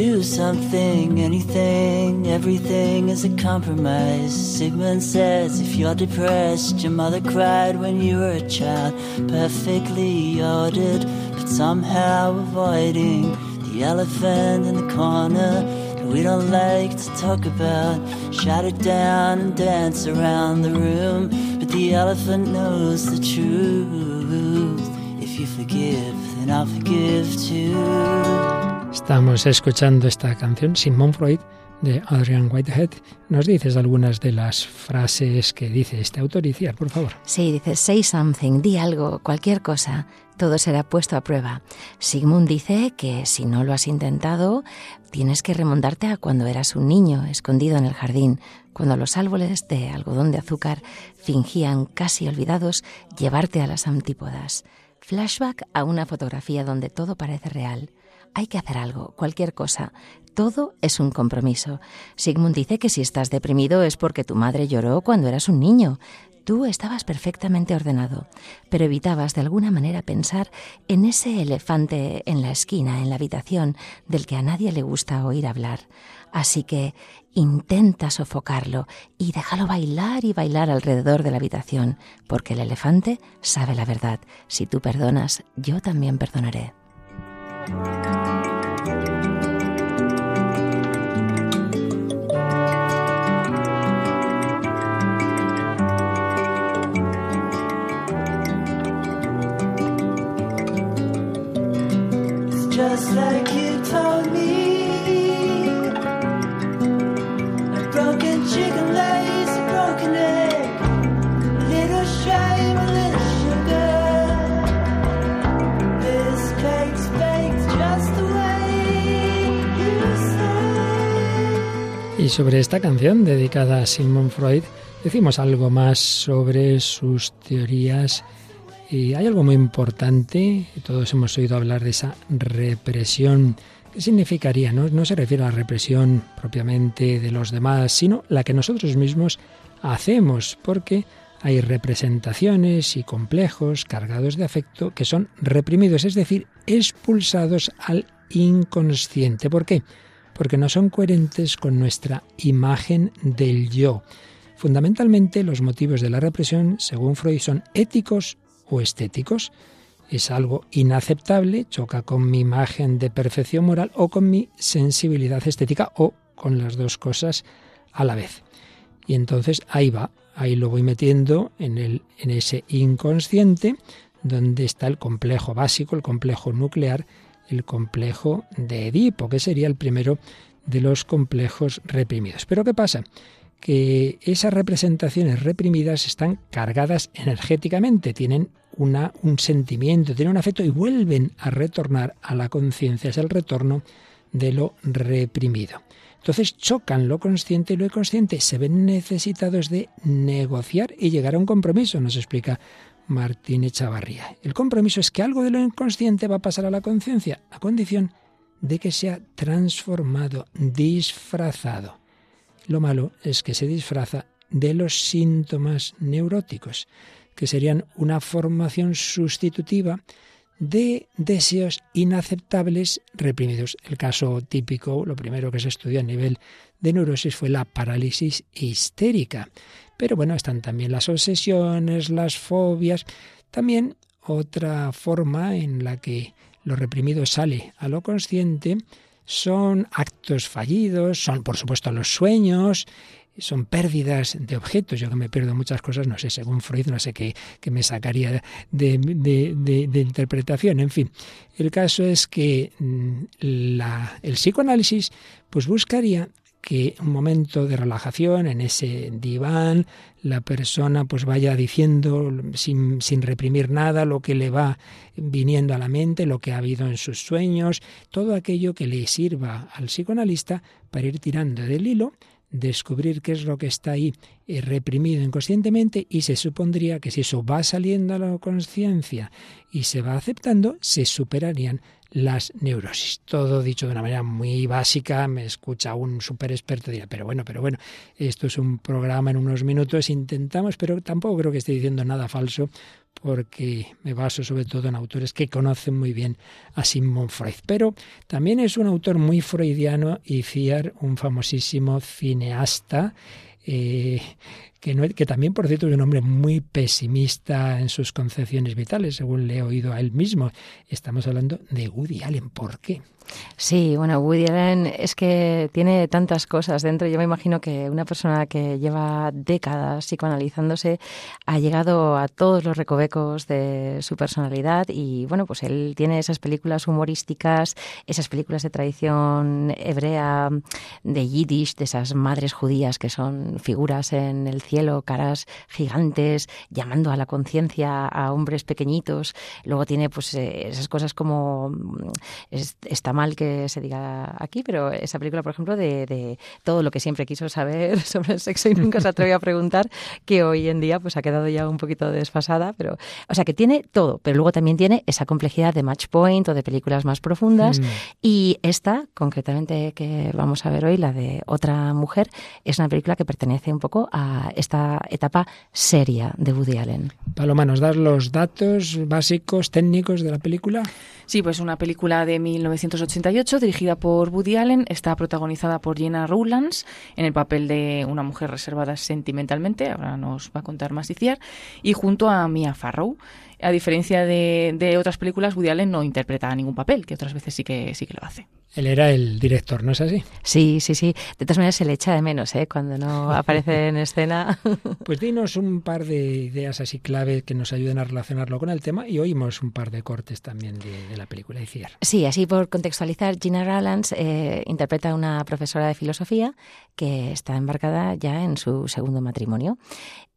Do something, anything, everything is a compromise. Sigmund says if you're depressed, your mother cried when you were a child, perfectly ordered, but somehow avoiding the elephant in the corner that we don't like to talk about. Shut it down and dance around the room. But the elephant knows the truth. If you forgive, then I'll forgive too. Estamos escuchando esta canción, Simon Freud, de Adrian Whitehead. ¿Nos dices algunas de las frases que dice este autor, Iciar, por favor? Sí, dice, say something, di algo, cualquier cosa, todo será puesto a prueba. Sigmund dice que si no lo has intentado, tienes que remontarte a cuando eras un niño, escondido en el jardín, cuando los árboles de algodón de azúcar fingían, casi olvidados, llevarte a las antípodas. Flashback a una fotografía donde todo parece real. Hay que hacer algo, cualquier cosa. Todo es un compromiso. Sigmund dice que si estás deprimido es porque tu madre lloró cuando eras un niño. Tú estabas perfectamente ordenado, pero evitabas de alguna manera pensar en ese elefante en la esquina, en la habitación, del que a nadie le gusta oír hablar. Así que intenta sofocarlo y déjalo bailar y bailar alrededor de la habitación, porque el elefante sabe la verdad. Si tú perdonas, yo también perdonaré. Just like you told me. Sobre esta canción dedicada a Sigmund Freud, decimos algo más sobre sus teorías y hay algo muy importante, todos hemos oído hablar de esa represión. ¿Qué significaría? No, no se refiere a la represión propiamente de los demás, sino la que nosotros mismos hacemos, porque hay representaciones y complejos cargados de afecto que son reprimidos, es decir, expulsados al inconsciente. ¿Por qué? Porque no son coherentes con nuestra imagen del yo. Fundamentalmente, los motivos de la represión, según Freud, son éticos o estéticos. Es algo inaceptable, choca con mi imagen de perfección moral o con mi sensibilidad estética o con las dos cosas a la vez. Y entonces ahí va, ahí lo voy metiendo en, el, en ese inconsciente donde está el complejo básico, el complejo nuclear, el complejo de Edipo, que sería el primero de los complejos reprimidos. Pero ¿qué pasa? que esas representaciones reprimidas están cargadas energéticamente, tienen una, un sentimiento, tienen un afecto y vuelven a retornar a la conciencia, es el retorno de lo reprimido. Entonces chocan lo consciente y lo inconsciente, se ven necesitados de negociar y llegar a un compromiso, nos explica Martín Echavarría. El compromiso es que algo de lo inconsciente va a pasar a la conciencia, a condición de que sea transformado, disfrazado. Lo malo es que se disfraza de los síntomas neuróticos, que serían una formación sustitutiva de deseos inaceptables reprimidos. El caso típico, lo primero que se estudió a nivel de neurosis fue la parálisis histérica. Pero bueno, están también las obsesiones, las fobias, también otra forma en la que lo reprimido sale a lo consciente son actos fallidos, son por supuesto los sueños, son pérdidas de objetos. Yo que me pierdo muchas cosas, no sé, según Freud, no sé qué, me sacaría de, de, interpretación. En fin, el caso es que mm, la, el psicoanálisis pues buscaría que un momento de relajación en ese diván, la persona pues vaya diciendo sin, sin, reprimir nada lo que le va viniendo a la mente, lo que ha habido en sus sueños, todo aquello que le sirva al psicoanalista para ir tirando del hilo, descubrir qué es lo que está ahí eh, reprimido inconscientemente y se supondría que si eso va saliendo a la conciencia y se va aceptando, se superarían las neurosis. Todo dicho de una manera muy básica, me escucha un super experto y dirá, pero bueno, pero bueno, esto es un programa en unos minutos, intentamos, pero tampoco creo que esté diciendo nada falso, porque me baso sobre todo en autores que conocen muy bien a Sigmund Freud. Pero también es un autor muy freudiano y Fiar, un famosísimo cineasta, eh, que, no, que también, por cierto, es un hombre muy pesimista en sus concepciones vitales, según le he oído a él mismo. Estamos hablando de Woody Allen. ¿Por qué? Sí, bueno, Woody Allen es que tiene tantas cosas dentro. Yo me imagino que una persona que lleva décadas psicoanalizándose ha llegado a todos los recovecos de su personalidad y bueno, pues él tiene esas películas humorísticas, esas películas de tradición hebrea, de yiddish, de esas madres judías que son figuras en el cielo, caras gigantes, llamando a la conciencia a hombres pequeñitos. Luego tiene pues eh, esas cosas como está mal que se diga aquí, pero esa película, por ejemplo, de, todo lo que siempre quiso saber sobre el sexo y nunca se atrevió a preguntar, que hoy en día pues ha quedado ya un poquito desfasada, pero o sea que tiene todo, pero luego también tiene esa complejidad de Match Point o de películas más profundas mm. y esta concretamente que vamos a ver hoy, la de otra mujer, es una película que pertenece un poco a esta etapa seria de Woody Allen. Paloma, ¿nos das los datos básicos técnicos de la película? Sí, pues una película de 1988 dirigida por Woody Allen, está protagonizada por Jenna Rowlands en el papel de una mujer reservada sentimentalmente, ahora nos va a contar más Iciar, y junto a Mia Farrow a diferencia de, otras películas, Woody Allen no interpreta ningún papel, que otras veces sí que, sí que lo hace. Él era el director, ¿no es así? Sí, sí, sí. De todas maneras se le echa de menos ¿eh? cuando no aparece en escena. Pues dinos un par de ideas así clave que nos ayuden a relacionarlo con el tema y oímos un par de cortes también de, la película Iciar. Sí, así por contextualizar, Gina Rowlands eh, interpreta a una profesora de filosofía que está embarcada ya en su segundo matrimonio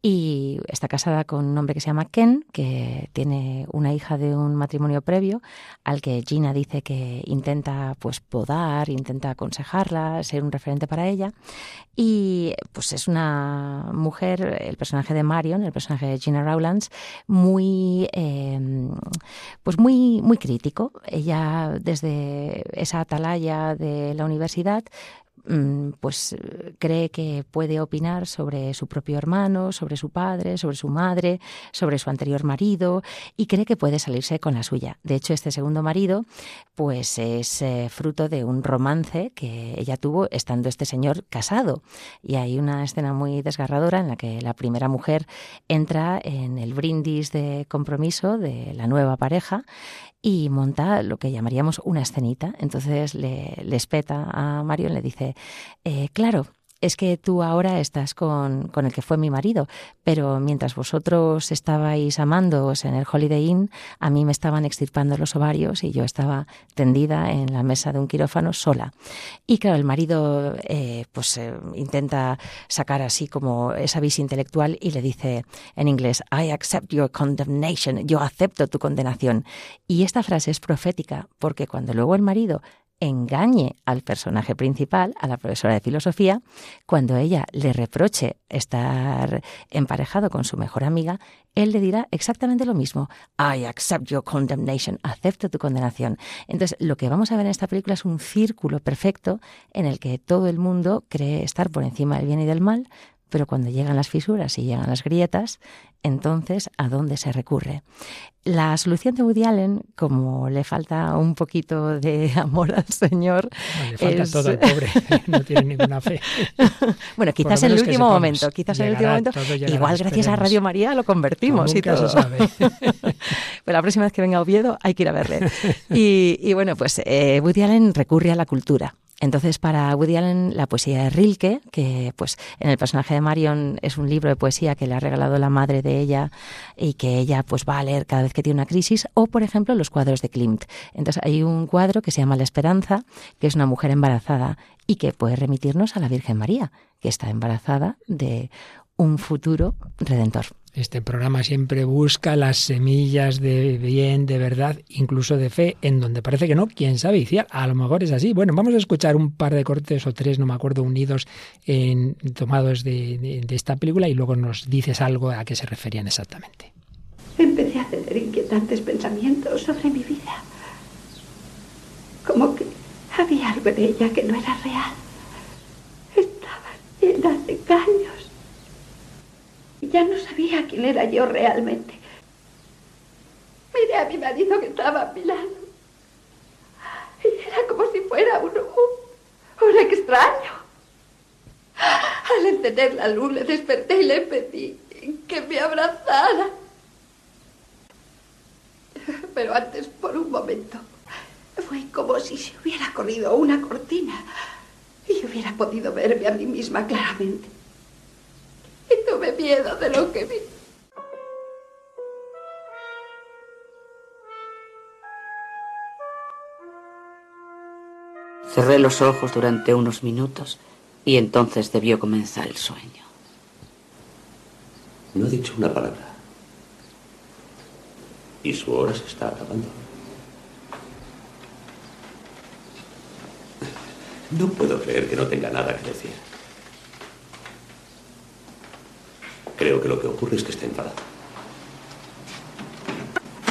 y está casada con un hombre que se llama Ken, que tiene una hija de un matrimonio previo, al que Gina dice que intenta pues podar, intenta aconsejarla, ser un referente para ella. Y pues es una mujer, el personaje de Marion, el personaje de Gina Rowlands, muy em, pues muy, muy crítico. Ella desde esa atalaya de la universidad pues cree que puede opinar sobre su propio hermano, sobre su padre, sobre su madre, sobre su anterior marido y cree que puede salirse con la suya. De hecho, este segundo marido pues es eh, fruto de un romance que ella tuvo estando este señor casado. Y hay una escena muy desgarradora en la que la primera mujer entra en el brindis de compromiso de la nueva pareja y monta lo que llamaríamos una escenita. Entonces le, le espeta a Marion, le dice, eh, claro, es que tú ahora estás con, con, el que fue mi marido, pero mientras vosotros estabais amándoos en el Holiday Inn, a mí me estaban extirpando los ovarios y yo estaba tendida en la mesa de un quirófano sola. Y claro, el marido eh, pues eh, intenta sacar así como esa visa intelectual y le dice en inglés, I accept your condemnation, yo acepto tu condenación. Y esta frase es profética porque cuando luego el marido engañe al personaje principal, a la profesora de filosofía, cuando ella le reproche estar emparejado con su mejor amiga, él le dirá exactamente lo mismo. I accept your condemnation. Acepto tu condenación. Entonces, lo que vamos a ver en esta película es un círculo perfecto en el que todo el mundo cree estar por encima del bien y del mal, pero cuando llegan las fisuras y llegan las grietas, entonces, ¿a dónde se recurre? La solución de Woody Allen, como le falta un poquito de amor al Señor. le falta todo al pobre, no tiene ninguna fe. bueno, quizás en el último momento, quizás en el último momento. igual gracias a Radio María lo convertimos y todo. Se sabe. la próxima vez que venga Oviedo hay que ir a verle. Y, bueno, pues eh, Woody Allen recurre a la cultura. Entonces, para Woody Allen, la poesía de Rilke, que pues en el personaje de Marion es un libro de poesía que le ha regalado la madre de ella y que ella pues va a leer cada vez que tiene una crisis, o por ejemplo los cuadros de Klimt. Entonces, hay un cuadro que se llama La Esperanza, que es una mujer embarazada y que puede remitirnos a la Virgen María, que está embarazada de un futuro redentor. Este programa siempre busca las semillas de bien, de verdad, incluso de fe, en donde parece que no, quién sabe, y a lo mejor es así. Bueno, vamos a escuchar un par de cortes o tres, no me acuerdo, unidos, en, tomados de, de esta película y luego nos dices algo a qué se referían exactamente. Empecé a tener inquietantes pensamientos sobre mi vida. Como que había algo en ella que no era real. Estaba llena de engaños ya no sabía quién era yo realmente. Miré a mi marido que estaba a mi lado. Y era como si fuera un, un, extraño. Al encender la luz le desperté y le pedí que me abrazara. Pero antes, por un momento, fue como si se hubiera corrido una cortina y hubiera podido verme a mí misma claramente. Y tuve miedo de lo que vi. Cerré los ojos durante unos minutos y entonces debió comenzar el sueño. No he dicho una palabra. Y su hora se está acabando. No puedo creer que no tenga nada que decir. Creo que lo que ocurre es que está enfadada.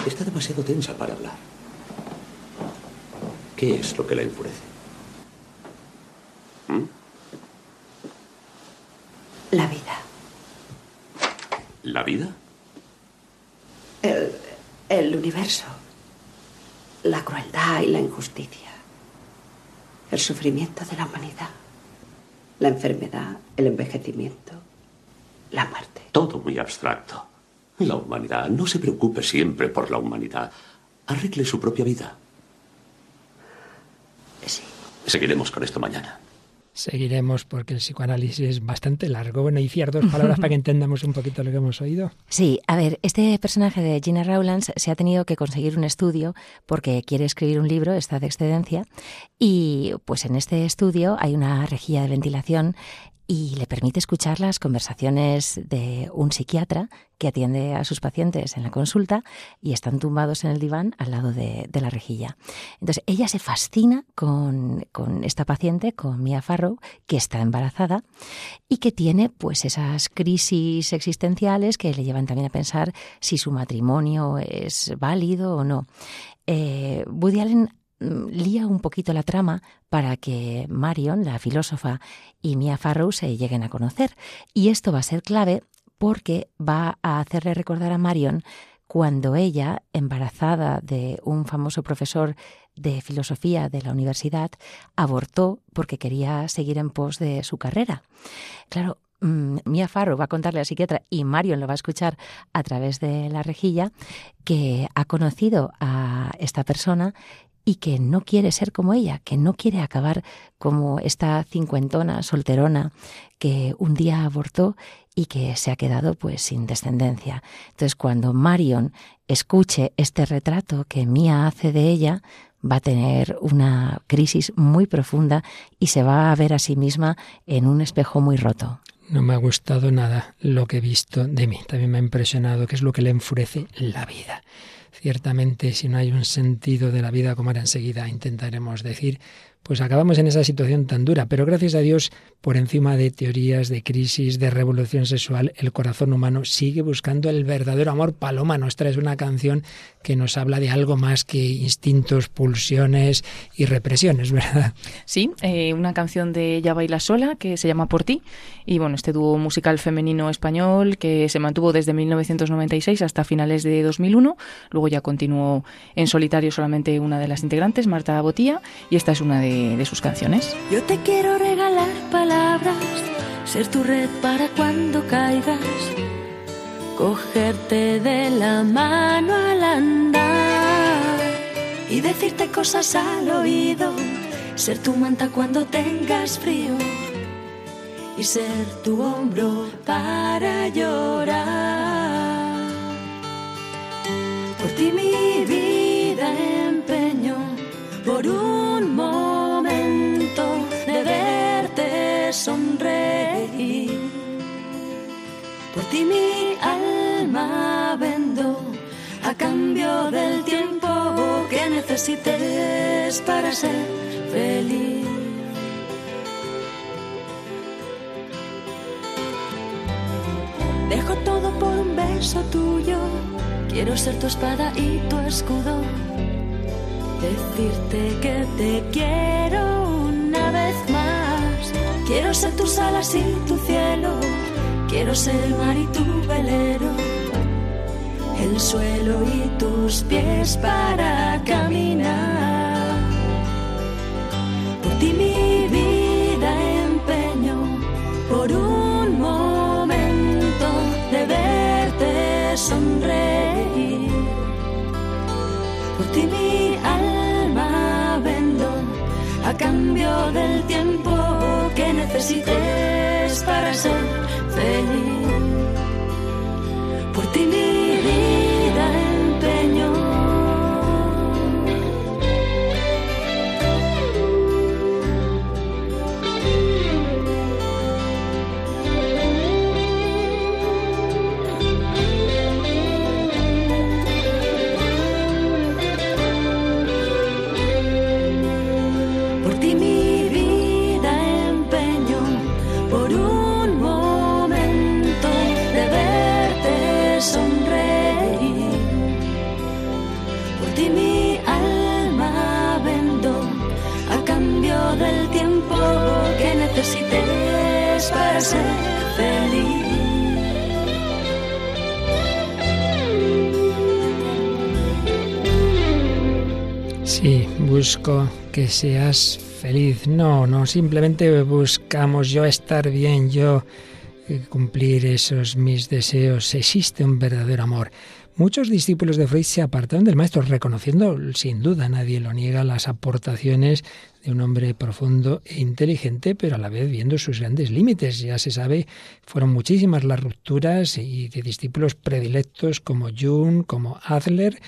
Está demasiado tensa para hablar. ¿Qué es lo que la enfurece? ¿Mm? La vida. ¿La vida? El, el universo. La crueldad y la injusticia. El sufrimiento de la humanidad. La enfermedad, el envejecimiento, la muerte. Todo muy abstracto. La humanidad. No se preocupe siempre por la humanidad. Arregle su propia vida. Sí. Seguiremos con esto mañana. Seguiremos porque el psicoanálisis es bastante largo. Bueno, y fiar dos palabras para que entendamos un poquito lo que hemos oído. Sí, a ver, este personaje de Gina Rowlands se ha tenido que conseguir un estudio porque quiere escribir un libro, está de excedencia, y pues en este estudio hay una rejilla de ventilación y le permite escuchar las conversaciones de un psiquiatra que atiende a sus pacientes en la consulta y están tumbados en el diván al lado de, de la rejilla. Entonces ella se fascina con, con, esta paciente, con Mia Farrow, que está embarazada y que tiene pues esas crisis existenciales que le llevan también a pensar si su matrimonio es válido o no. Eh, Woody Allen lía un poquito la trama para que Marion, la filósofa, y Mia Farrow se lleguen a conocer. Y esto va a ser clave porque va a hacerle recordar a Marion cuando ella, embarazada de un famoso profesor de filosofía de la universidad, abortó porque quería seguir en pos de su carrera. Claro, Mia Farrow va a contarle a la psiquiatra y Marion lo va a escuchar a través de la rejilla que ha conocido a esta persona y que no quiere ser como ella, que no quiere acabar como esta cincuentona solterona que un día abortó y que se ha quedado pues sin descendencia. Entonces cuando Marion escuche este retrato que Mía hace de ella, va a tener una crisis muy profunda y se va a ver a sí misma en un espejo muy roto. No me ha gustado nada lo que he visto de mí. También me ha impresionado que es lo que le enfurece la vida. Ciertamente, si no hay un sentido de la vida, como ahora enseguida intentaremos decir, pues acabamos en esa situación tan dura. Pero gracias a Dios, por encima de teorías de crisis, de revolución sexual, el corazón humano sigue buscando el verdadero amor. Paloma nos trae una canción que nos habla de algo más que instintos, pulsiones y represiones, ¿verdad? Sí, eh, una canción de Ella baila sola que se llama Por ti. Y bueno, este dúo musical femenino español que se mantuvo desde 1996 hasta finales de 2001. Luego ya continuó en solitario solamente una de las integrantes, Marta Botía, y esta es una de de, sus canciones. Yo te quiero regalar palabras, ser tu red para cuando caigas, cogerte de la mano al andar y decirte cosas al oído, ser tu manta cuando tengas frío y ser tu hombro para llorar. Por ti mi vida empeño por un momento sonreír. Por ti mi alma vendo a cambio del tiempo que necesites para ser feliz. Dejo todo por un beso tuyo. Quiero ser tu espada y tu escudo decirte que te quiero. Quiero ser tus alas y tu cielo, quiero ser el mar y tu velero, el suelo y tus pies para caminar. Por ti mi vida empeño, por un momento de verte sonreír. Por ti mi alma vendo a cambio del tiempo necesites para ser feliz. Por ti mi ser feliz. Sí, busco que seas feliz. No, no, simplemente buscamos yo estar bien, yo cumplir esos mis deseos. Existe un verdadero amor. Muchos discípulos de Freud se apartaron del maestro, reconociendo, sin duda, nadie lo niega, las aportaciones de un hombre profundo e inteligente, pero a la vez viendo sus grandes límites. Ya se sabe, fueron muchísimas las rupturas y de discípulos predilectos como Jung, como Adler,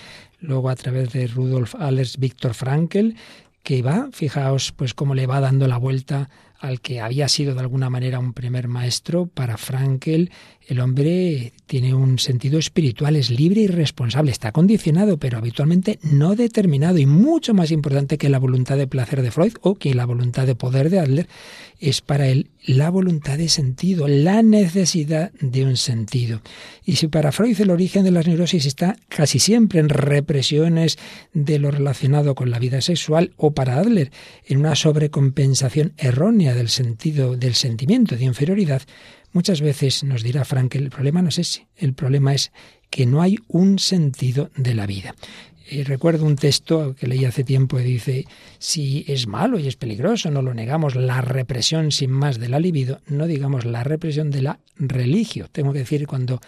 luego a través de Rudolf Allers, Viktor Frankl, que va, fijaos, pues cómo le va dando la vuelta al que había sido de alguna manera un primer maestro, para Frankel, el hombre tiene un sentido espiritual, es libre y responsable, está condicionado, pero habitualmente no determinado y mucho más importante que la voluntad de placer de Freud o que la voluntad de poder de Adler, es para él la voluntad de sentido, la necesidad de un sentido. Y si para Freud el origen de las neurosis está casi siempre en represiones de lo relacionado con la vida sexual o para Adler en una sobrecompensación errónea del sentido del sentimiento de inferioridad, Muchas veces nos dirá Frank, el problema no es ese, el problema es que no hay un sentido de la vida. Y recuerdo un texto que leí hace tiempo que dice, si es malo y es peligroso, no lo negamos, la represión sin más de la libido, no digamos la represión de la religio. Tengo que decir cuando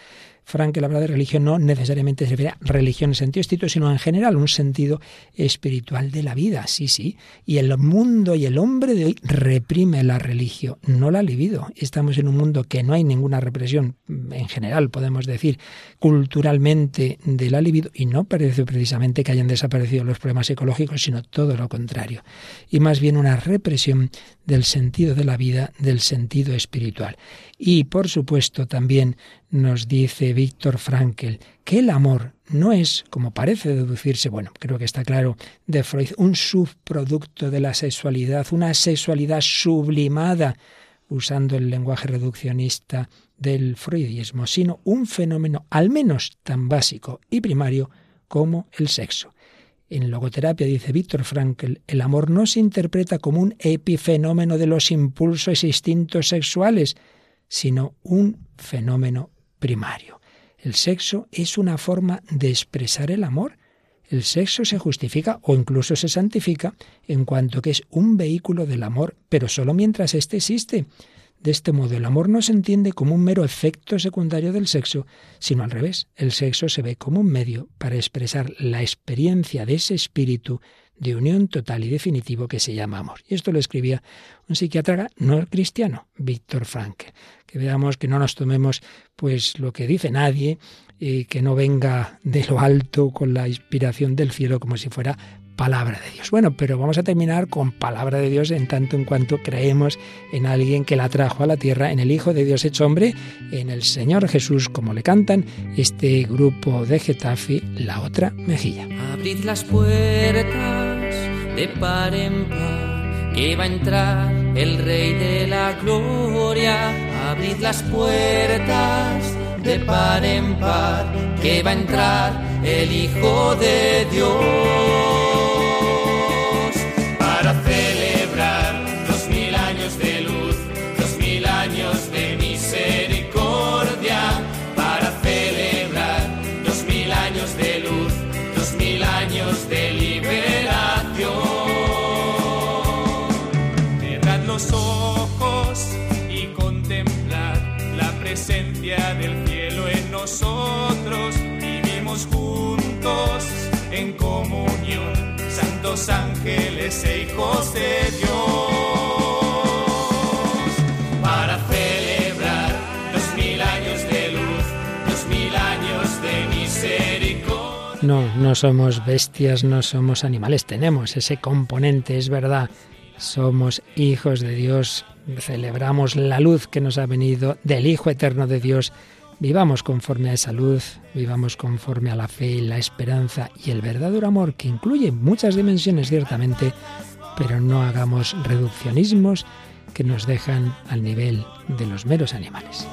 Frankel habla de religión no necesariamente se refiere a religión en sentido estricto, sino en general un sentido espiritual de la vida, sí, sí. Y el mundo y el hombre de hoy reprime la religión, no la libido. Estamos en un mundo que no hay ninguna represión, en general podemos decir, culturalmente de la libido, y no parece precisamente que hayan desaparecido los problemas ecológicos, sino todo lo contrario. Y más bien una represión del sentido de la vida, del sentido espiritual. Y por supuesto también nos dice Víctor Frankel que el amor no es, como parece deducirse, bueno, creo que está claro de Freud, un subproducto de la sexualidad, una sexualidad sublimada, usando el lenguaje reduccionista del freudismo, sino un fenómeno al menos tan básico y primario como el sexo. En logoterapia, dice Víctor Frankl, el amor no se interpreta como un epifenómeno de los impulsos e instintos sexuales, sino un fenómeno primario. El sexo es una forma de expresar el amor. El sexo se justifica o incluso se santifica en cuanto que es un vehículo del amor, pero solo mientras éste existe. De este modo, el amor no se entiende como un mero efecto secundario del sexo, sino al revés. El sexo se ve como un medio para expresar la experiencia de ese espíritu de unión total y definitivo que se llama amor. Y esto lo escribía un psiquiatra no cristiano, Víctor Frankl. Que veamos que no nos tomemos pues lo que dice nadie, y que no venga de lo alto con la inspiración del cielo como si fuera palabra de Dios. Bueno, pero vamos a terminar con palabra de Dios en tanto en cuanto creemos en alguien que la trajo a la tierra, en el Hijo de Dios hecho hombre, en el Señor Jesús, como le cantan este grupo de Getafe, la otra mejilla. Abrid las puertas de par en par, que va a entrar el Rey de la Gloria. Abrid las puertas de par en par, que va a entrar el Hijo de Dios. E. No, no somos bestias, no somos animales, tenemos ese componente, es verdad. Somos hijos de Dios, celebramos la luz que nos ha venido del Hijo Eterno de Dios. Vivamos conforme a esa luz, vivamos conforme a la fe, la esperanza y el verdadero amor que incluye muchas dimensiones ciertamente, pero no hagamos reduccionismos que nos dejan al nivel de los meros animales.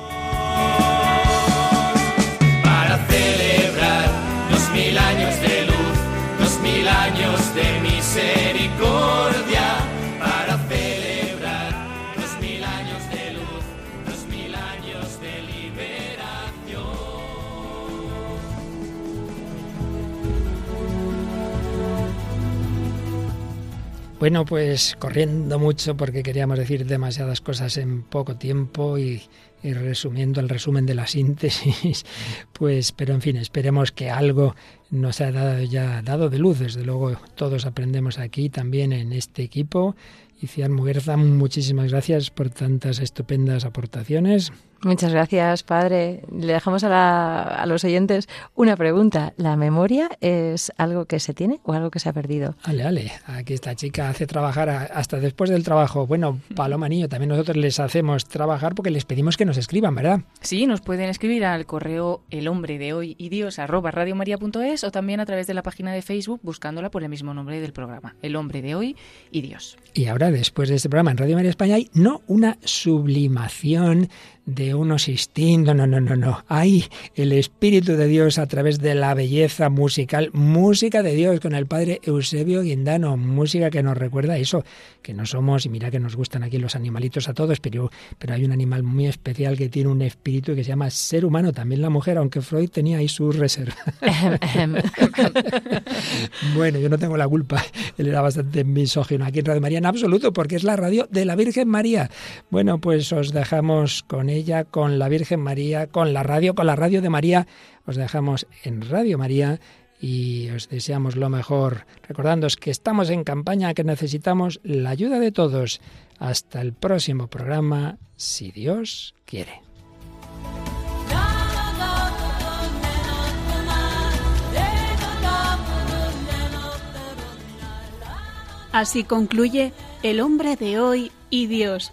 Bueno, pues corriendo mucho porque queríamos decir demasiadas cosas en poco tiempo y, y resumiendo el resumen de la síntesis, pues, pero en fin, esperemos que algo nos ha dado ya dado de luz. Desde luego, todos aprendemos aquí también en este equipo. Y Cian Muguerza, muchísimas gracias por tantas estupendas aportaciones. Muchas gracias, padre. Le dejamos a, la- a los oyentes una pregunta. ¿La memoria es algo que se tiene o algo que se ha perdido? Ale, ale, aquí esta chica hace trabajar hasta después del trabajo. Bueno, Paloma Niño, también nosotros les hacemos trabajar porque les pedimos que nos escriban, ¿verdad? Sí, nos pueden escribir al correo el hombre de hoy y dios arroba radiomaria.es o también a través de la página de Facebook buscándola por el mismo nombre del programa, el hombre de hoy y Dios. Y ahora, después de este programa en Radio María España, hay no una sublimación de unos instintos, no, no, no, no. Hay el Espíritu de Dios a través de la belleza musical, música de Dios con el Padre Eusebio Guindano, música que nos recuerda eso, que no somos, y mira que nos gustan aquí los animalitos a todos, pero, pero hay un animal muy especial que tiene un espíritu que se llama ser humano, también la mujer, aunque Freud tenía ahí sus reservas. Bueno, yo no tengo la culpa. Él era bastante misógino aquí en Radio María en absoluto, porque es la radio de la Virgen María. Bueno, pues os dejamos con ella, con la Virgen María, con la radio, con la radio de María. Os dejamos en Radio María y os deseamos lo mejor, recordándoos que estamos en campaña, que necesitamos la ayuda de todos. Hasta el próximo programa, si Dios quiere. Así concluye El hombre de hoy y Dios,